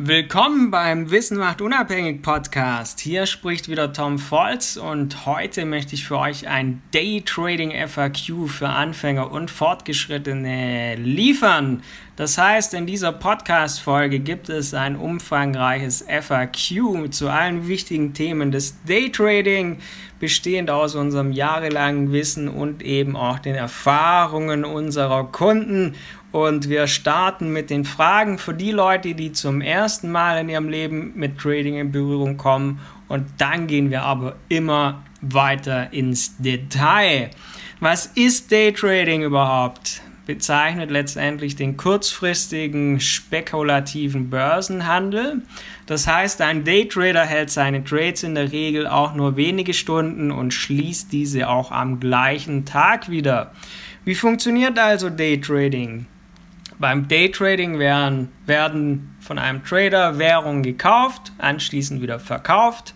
Willkommen beim Wissen macht unabhängig Podcast. Hier spricht wieder Tom Volz und heute möchte ich für euch ein Daytrading FAQ für Anfänger und Fortgeschrittene liefern. Das heißt, in dieser Podcast Folge gibt es ein umfangreiches FAQ zu allen wichtigen Themen des Daytrading, bestehend aus unserem jahrelangen Wissen und eben auch den Erfahrungen unserer Kunden und wir starten mit den Fragen für die Leute, die zum ersten Mal in ihrem Leben mit Trading in Berührung kommen. Und dann gehen wir aber immer weiter ins Detail. Was ist Daytrading überhaupt? Bezeichnet letztendlich den kurzfristigen spekulativen Börsenhandel. Das heißt, ein Daytrader hält seine Trades in der Regel auch nur wenige Stunden und schließt diese auch am gleichen Tag wieder. Wie funktioniert also Daytrading? Beim Daytrading werden, werden von einem Trader Währungen gekauft, anschließend wieder verkauft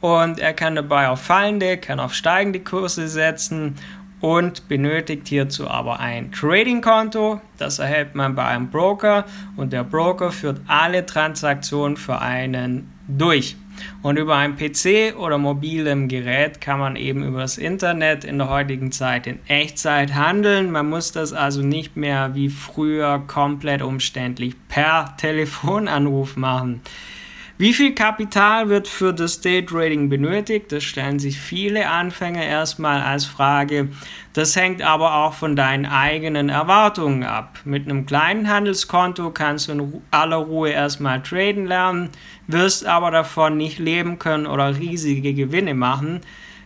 und er kann dabei auf fallende, kann auf steigende Kurse setzen und benötigt hierzu aber ein Trading-Konto. Das erhält man bei einem Broker und der Broker führt alle Transaktionen für einen durch. Und über ein PC oder mobilem Gerät kann man eben über das Internet in der heutigen Zeit in Echtzeit handeln. Man muss das also nicht mehr wie früher komplett umständlich per Telefonanruf machen. Wie viel Kapital wird für das Day Trading benötigt? Das stellen sich viele Anfänger erstmal als Frage. Das hängt aber auch von deinen eigenen Erwartungen ab. Mit einem kleinen Handelskonto kannst du in aller Ruhe erstmal traden lernen, wirst aber davon nicht leben können oder riesige Gewinne machen.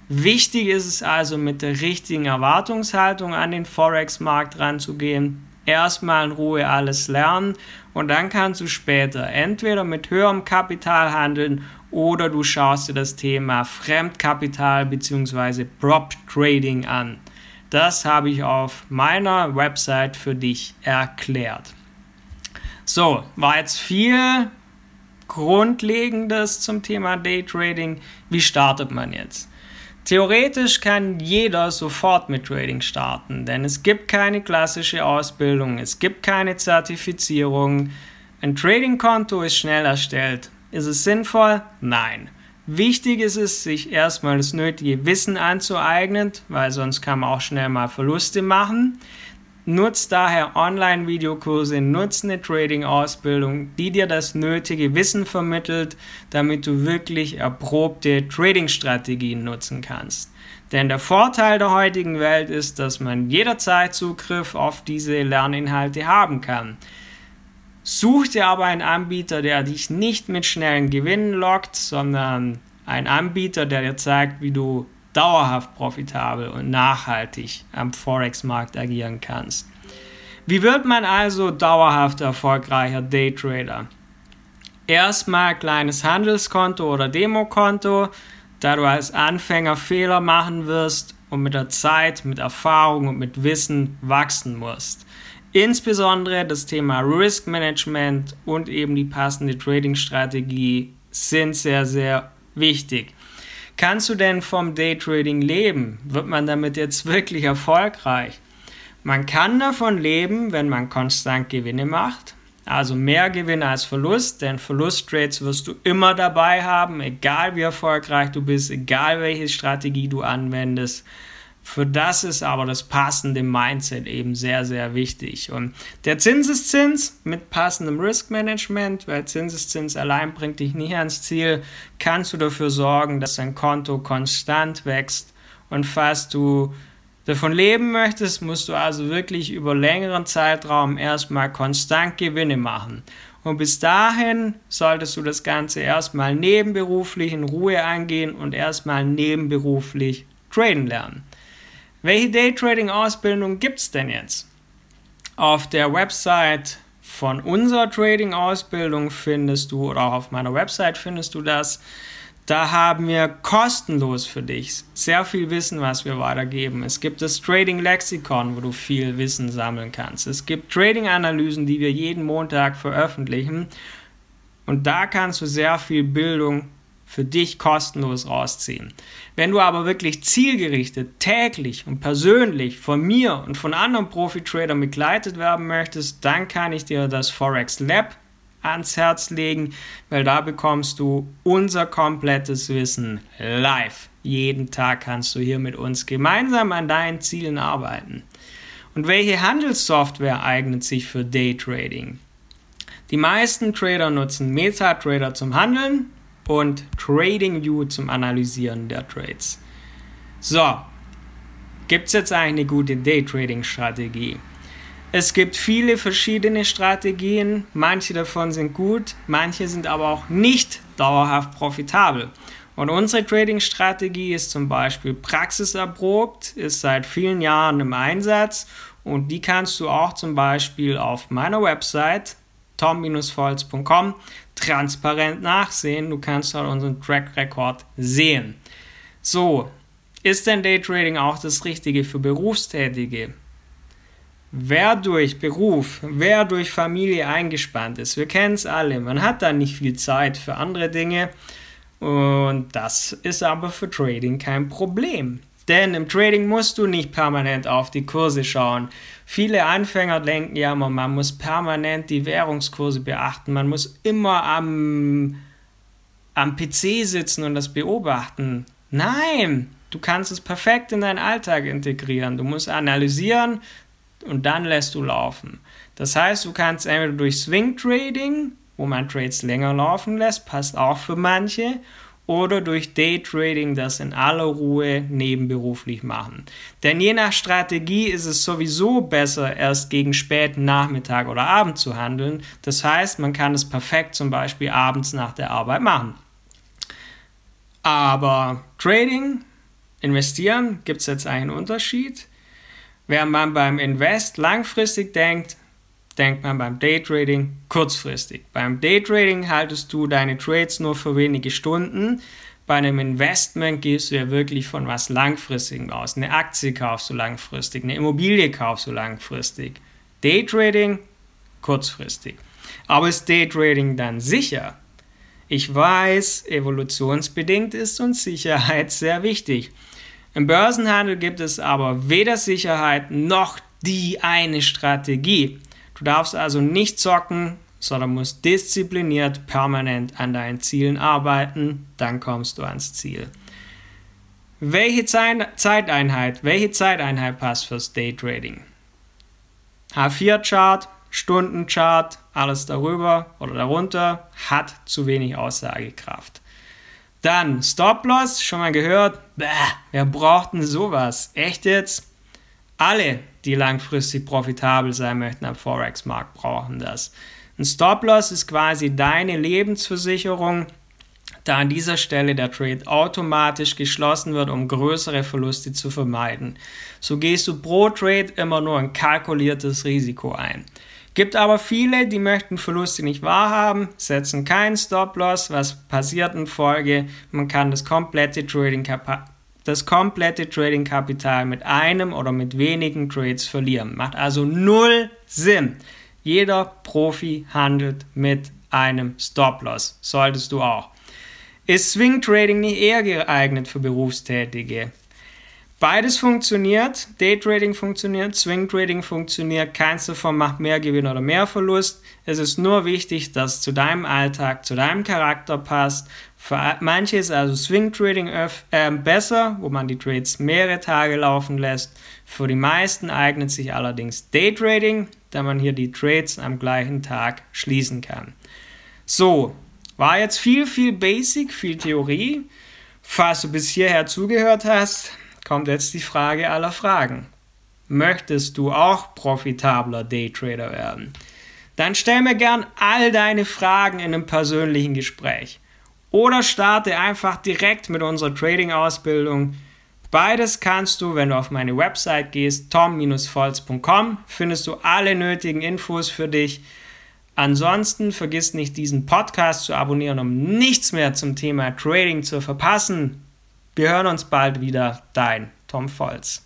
Wichtig ist es also, mit der richtigen Erwartungshaltung an den Forex-Markt ranzugehen erstmal in Ruhe alles lernen und dann kannst du später entweder mit höherem Kapital handeln oder du schaust dir das Thema Fremdkapital bzw. Prop Trading an. Das habe ich auf meiner Website für dich erklärt. So, war jetzt viel Grundlegendes zum Thema Daytrading. Wie startet man jetzt? Theoretisch kann jeder sofort mit Trading starten, denn es gibt keine klassische Ausbildung, es gibt keine Zertifizierung. Ein Trading-Konto ist schnell erstellt. Ist es sinnvoll? Nein. Wichtig ist es, sich erstmal das nötige Wissen anzueignen, weil sonst kann man auch schnell mal Verluste machen. Nutzt daher Online-Videokurse, nutzt eine Trading-Ausbildung, die dir das nötige Wissen vermittelt, damit du wirklich erprobte Trading-Strategien nutzen kannst. Denn der Vorteil der heutigen Welt ist, dass man jederzeit Zugriff auf diese Lerninhalte haben kann. Such dir aber einen Anbieter, der dich nicht mit schnellen Gewinnen lockt, sondern einen Anbieter, der dir zeigt, wie du dauerhaft profitabel und nachhaltig am Forex-Markt agieren kannst. Wie wird man also dauerhaft erfolgreicher Daytrader? Erstmal kleines Handelskonto oder Demokonto, da du als Anfänger Fehler machen wirst und mit der Zeit, mit Erfahrung und mit Wissen wachsen musst. Insbesondere das Thema Risk Management und eben die passende Trading-Strategie sind sehr, sehr wichtig. Kannst du denn vom Daytrading leben? Wird man damit jetzt wirklich erfolgreich? Man kann davon leben, wenn man konstant Gewinne macht. Also mehr Gewinn als Verlust, denn Verlusttrades wirst du immer dabei haben, egal wie erfolgreich du bist, egal welche Strategie du anwendest. Für das ist aber das passende Mindset eben sehr, sehr wichtig. Und der Zinseszins mit passendem Risk Management, weil Zinseszins allein bringt dich nicht ans Ziel, kannst du dafür sorgen, dass dein Konto konstant wächst. Und falls du davon leben möchtest, musst du also wirklich über längeren Zeitraum erstmal konstant Gewinne machen. Und bis dahin solltest du das Ganze erstmal nebenberuflich in Ruhe angehen und erstmal nebenberuflich traden lernen. Welche Daytrading-Ausbildung gibt es denn jetzt? Auf der Website von unserer Trading-Ausbildung findest du, oder auch auf meiner Website findest du das. Da haben wir kostenlos für dich sehr viel Wissen, was wir weitergeben. Es gibt das Trading Lexikon, wo du viel Wissen sammeln kannst. Es gibt Trading-Analysen, die wir jeden Montag veröffentlichen. Und da kannst du sehr viel Bildung für dich kostenlos rausziehen. Wenn du aber wirklich zielgerichtet, täglich und persönlich von mir und von anderen Profi-Tradern begleitet werden möchtest, dann kann ich dir das Forex Lab ans Herz legen, weil da bekommst du unser komplettes Wissen live. Jeden Tag kannst du hier mit uns gemeinsam an deinen Zielen arbeiten. Und welche Handelssoftware eignet sich für Daytrading? Die meisten Trader nutzen MetaTrader zum Handeln und TradingView zum Analysieren der Trades. So, gibt es jetzt eine gute Daytrading-Strategie? Es gibt viele verschiedene Strategien, manche davon sind gut, manche sind aber auch nicht dauerhaft profitabel. Und unsere Trading-Strategie ist zum Beispiel praxiserprobt, ist seit vielen Jahren im Einsatz und die kannst du auch zum Beispiel auf meiner Website tom-volz.com transparent nachsehen. Du kannst halt unseren Track Record sehen. So, ist denn Daytrading auch das Richtige für Berufstätige? Wer durch Beruf, wer durch Familie eingespannt ist, wir kennen es alle, man hat da nicht viel Zeit für andere Dinge und das ist aber für Trading kein Problem. Denn im Trading musst du nicht permanent auf die Kurse schauen. Viele Anfänger denken ja immer, man muss permanent die Währungskurse beachten, man muss immer am, am PC sitzen und das beobachten. Nein, du kannst es perfekt in deinen Alltag integrieren. Du musst analysieren und dann lässt du laufen. Das heißt, du kannst entweder durch Swing Trading wo man Trades länger laufen lässt, passt auch für manche, oder durch Daytrading das in aller Ruhe nebenberuflich machen. Denn je nach Strategie ist es sowieso besser, erst gegen späten Nachmittag oder Abend zu handeln. Das heißt, man kann es perfekt zum Beispiel abends nach der Arbeit machen. Aber Trading, investieren, gibt es jetzt einen Unterschied. Während man beim Invest langfristig denkt, denkt man beim Daytrading kurzfristig. Beim Daytrading haltest du deine Trades nur für wenige Stunden. Bei einem Investment gehst du ja wirklich von was Langfristigem aus. Eine Aktie kaufst du langfristig, eine Immobilie kaufst du langfristig. Daytrading kurzfristig. Aber ist Daytrading dann sicher? Ich weiß, evolutionsbedingt ist uns Sicherheit sehr wichtig. Im Börsenhandel gibt es aber weder Sicherheit noch die eine Strategie. Du darfst also nicht zocken, sondern musst diszipliniert permanent an deinen Zielen arbeiten, dann kommst du ans Ziel. Welche Zeiteinheit, welche Zeiteinheit passt fürs Daytrading? H4-Chart, Stundenchart, alles darüber oder darunter hat zu wenig Aussagekraft. Dann Stop-Loss, schon mal gehört? Bäh, wer braucht denn sowas? Echt jetzt? Alle, die langfristig profitabel sein möchten am Forex-Markt, brauchen das. Ein Stop-Loss ist quasi deine Lebensversicherung, da an dieser Stelle der Trade automatisch geschlossen wird, um größere Verluste zu vermeiden. So gehst du pro Trade immer nur ein kalkuliertes Risiko ein. Gibt aber viele, die möchten Verluste nicht wahrhaben, setzen keinen Stop-Loss. Was passiert in Folge? Man kann das komplette Trading das komplette Trading-Kapital mit einem oder mit wenigen Trades verlieren. Macht also null Sinn. Jeder Profi handelt mit einem Stop-Loss. Solltest du auch. Ist Swing Trading nicht eher geeignet für Berufstätige? Beides funktioniert. Daytrading funktioniert, Swing Trading funktioniert. Keins davon macht mehr Gewinn oder mehr Verlust. Es ist nur wichtig, dass zu deinem Alltag, zu deinem Charakter passt. Für manche ist also Swing Trading äh, besser, wo man die Trades mehrere Tage laufen lässt. Für die meisten eignet sich allerdings Daytrading, da man hier die Trades am gleichen Tag schließen kann. So, war jetzt viel, viel Basic, viel Theorie. Falls du bis hierher zugehört hast, kommt jetzt die Frage aller Fragen. Möchtest du auch profitabler Daytrader werden? Dann stell mir gern all deine Fragen in einem persönlichen Gespräch. Oder starte einfach direkt mit unserer Trading-Ausbildung. Beides kannst du, wenn du auf meine Website gehst, tom-volz.com, findest du alle nötigen Infos für dich. Ansonsten vergiss nicht, diesen Podcast zu abonnieren, um nichts mehr zum Thema Trading zu verpassen. Wir hören uns bald wieder. Dein Tom Volz.